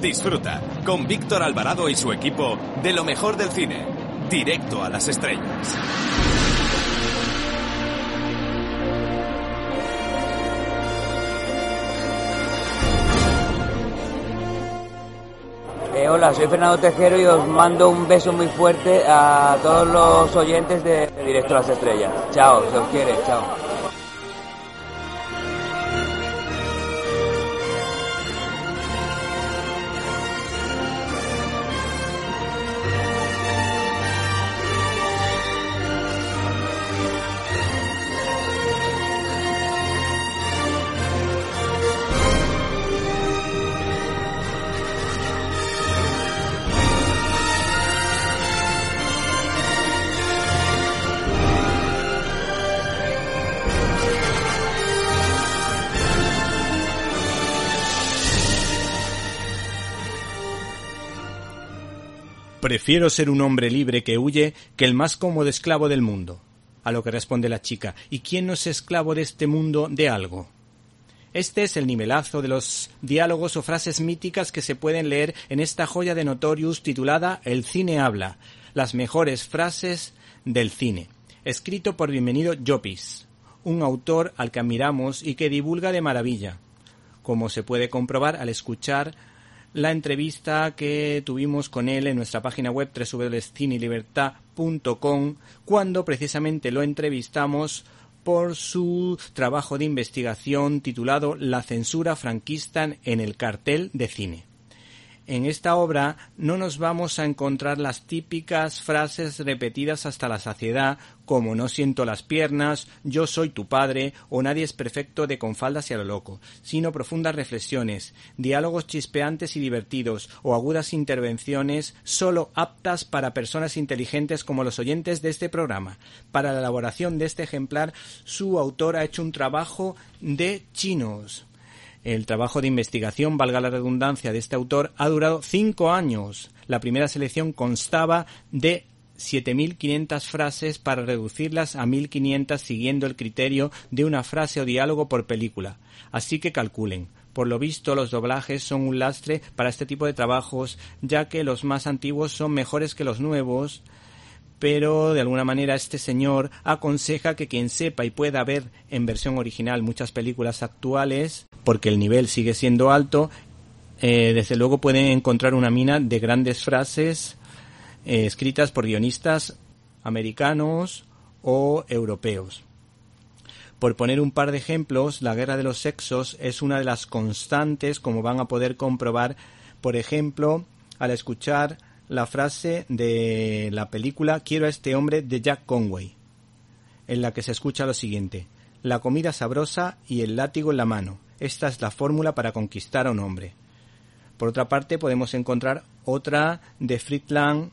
Disfruta con Víctor Alvarado y su equipo de lo mejor del cine. Directo a las estrellas. Eh, hola, soy Fernando Tejero y os mando un beso muy fuerte a todos los oyentes de, Directo a las Estrellas. Chao, se os quiere, chao. Prefiero ser un hombre libre que huye que el más cómodo esclavo del mundo. A lo que responde la chica, ¿y quién no es esclavo de este mundo de algo? Este es el nivelazo de los diálogos o frases míticas que se pueden leer en esta joya de Notorious titulada El cine habla, las mejores frases del cine, escrito por Bienvenido Llopis, un autor al que admiramos y que divulga de maravilla, como se puede comprobar al escuchar la entrevista que tuvimos con él en nuestra página web www.cinelibertad.com cuando precisamente lo entrevistamos por su trabajo de investigación titulado La censura franquista en el cartel de cine. En esta obra no nos vamos a encontrar las típicas frases repetidas hasta la saciedad como no siento las piernas, yo soy tu padre o nadie es perfecto de con faldas y a lo loco, sino profundas reflexiones, diálogos chispeantes y divertidos o agudas intervenciones solo aptas para personas inteligentes como los oyentes de este programa. Para la elaboración de este ejemplar, su autor ha hecho un trabajo de chinos. El trabajo de investigación, valga la redundancia, de este autor ha durado cinco años. La primera selección constaba de 7.500 frases para reducirlas a 1.500 siguiendo el criterio de una frase o diálogo por película. Así que calculen. Por lo visto, los doblajes son un lastre para este tipo de trabajos, ya que los más antiguos son mejores que los nuevos, pero de alguna manera este señor aconseja que quien sepa y pueda ver en versión original muchas películas actuales, porque el nivel sigue siendo alto, eh, desde luego pueden encontrar una mina de grandes frases eh, escritas por guionistas americanos o europeos. Por poner un par de ejemplos, la guerra de los sexos es una de las constantes, como van a poder comprobar, por ejemplo, al escuchar la frase de la película Quiero a este hombre de Jack Conway, en la que se escucha lo siguiente, la comida sabrosa y el látigo en la mano. Esta es la fórmula para conquistar a un hombre. Por otra parte, podemos encontrar otra de Friedland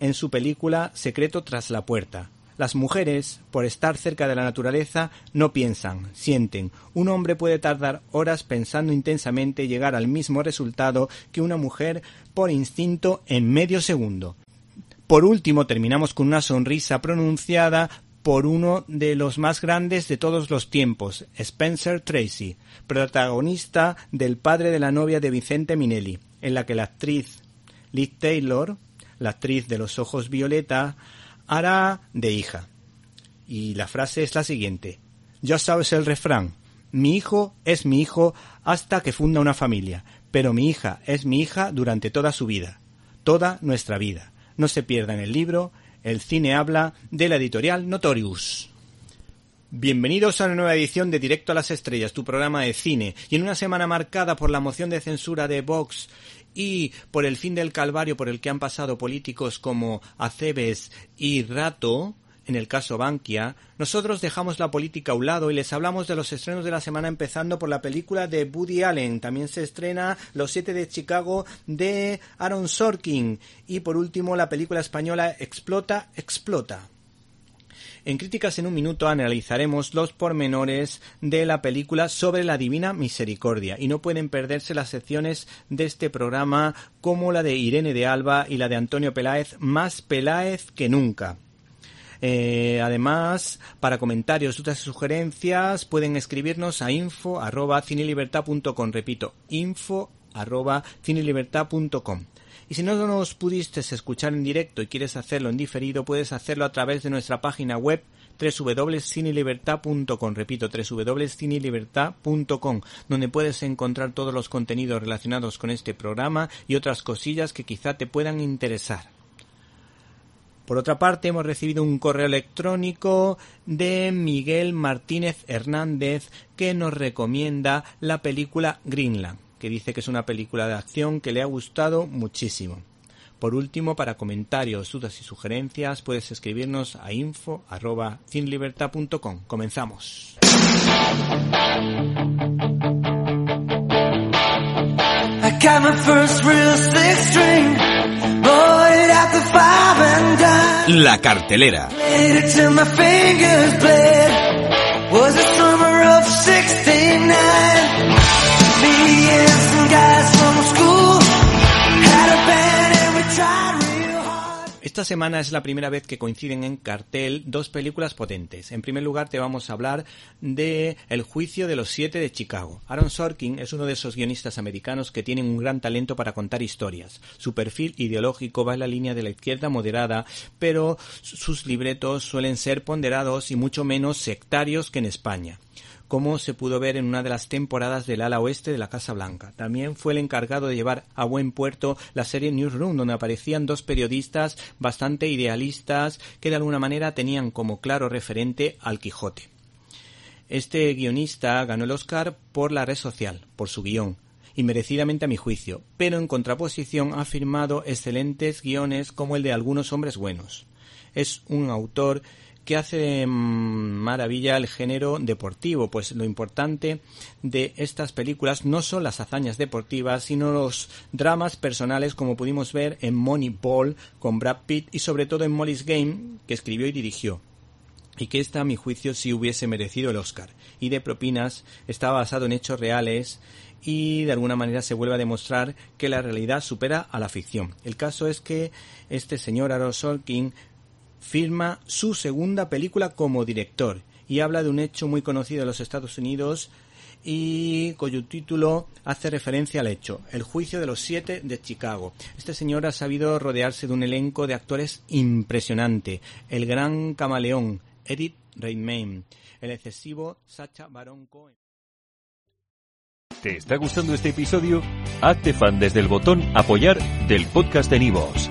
en su película Secreto tras la puerta. Las mujeres, por estar cerca de la naturaleza, no piensan, sienten. Un hombre puede tardar horas pensando intensamente y llegar al mismo resultado que una mujer por instinto en medio segundo. Por último, terminamos con una sonrisa pronunciada por uno de los más grandes de todos los tiempos, Spencer Tracy, protagonista del padre de la novia de Vicente Minelli, en la que la actriz Liz Taylor, la actriz de los ojos violeta, hará de hija. Y la frase es la siguiente. Ya sabes el refrán. Mi hijo es mi hijo hasta que funda una familia, pero mi hija es mi hija durante toda su vida, toda nuestra vida. No se pierda en el libro El cine habla de la editorial Notorious. Bienvenidos a una nueva edición de Directo a las Estrellas, tu programa de cine, y en una semana marcada por la moción de censura de Vox y por el fin del calvario por el que han pasado políticos como Acebes y Rato, en el caso Bankia, nosotros dejamos la política a un lado y les hablamos de los estrenos de la semana empezando por la película de Woody Allen. También se estrena Los siete de Chicago de Aaron Sorkin. Y por último la película española Explota, Explota. En Críticas en un Minuto analizaremos los pormenores de la película sobre la Divina Misericordia y no pueden perderse las secciones de este programa como la de Irene de Alba y la de Antonio Peláez, más Peláez que nunca. Eh, además, para comentarios, dudas y sugerencias, pueden escribirnos a info arroba cinelibertad.com. Repito, info arroba cinelibertad.com. Y si no nos pudiste escuchar en directo y quieres hacerlo en diferido, puedes hacerlo a través de nuestra página web www.cinelibertad.com, repito, www.cinelibertad.com, donde puedes encontrar todos los contenidos relacionados con este programa y otras cosillas que quizá te puedan interesar. Por otra parte, hemos recibido un correo electrónico de Miguel Martínez Hernández que nos recomienda la película Greenland, que dice que es una película de acción que le ha gustado muchísimo. Por último, para comentarios, dudas y sugerencias, puedes escribirnos a info.cinlibertad.com. Comenzamos. La cartelera. Esta semana es la primera vez que coinciden en cartel dos películas potentes. En primer lugar te vamos a hablar de El juicio de los siete de Chicago. Aaron Sorkin es uno de esos guionistas americanos que tienen un gran talento para contar historias. Su perfil ideológico va en la línea de la izquierda moderada, pero sus libretos suelen ser ponderados y mucho menos sectarios que en España como se pudo ver en una de las temporadas del ala oeste de la Casa Blanca. También fue el encargado de llevar a buen puerto la serie Newsroom, donde aparecían dos periodistas bastante idealistas que de alguna manera tenían como claro referente al Quijote. Este guionista ganó el Oscar por la red social, por su guion, y merecidamente a mi juicio, pero en contraposición ha firmado excelentes guiones como el de algunos hombres buenos. Es un autor que hace mm, maravilla el género deportivo, pues lo importante de estas películas no son las hazañas deportivas, sino los dramas personales como pudimos ver en Moneyball con Brad Pitt y sobre todo en Molly's Game, que escribió y dirigió y que esta, a mi juicio, sí hubiese merecido el Oscar. Y de propinas está basado en hechos reales y de alguna manera se vuelve a demostrar que la realidad supera a la ficción. El caso es que este señor Aaron Sorkin firma su segunda película como director y habla de un hecho muy conocido en los Estados Unidos y cuyo título hace referencia al hecho, El juicio de los siete de Chicago. Este señor ha sabido rodearse de un elenco de actores impresionante. El gran camaleón, Edith Redmayne, el excesivo Sacha Baron Cohen. ¿Te está gustando este episodio? Hazte fan desde el botón apoyar del podcast de Nivos.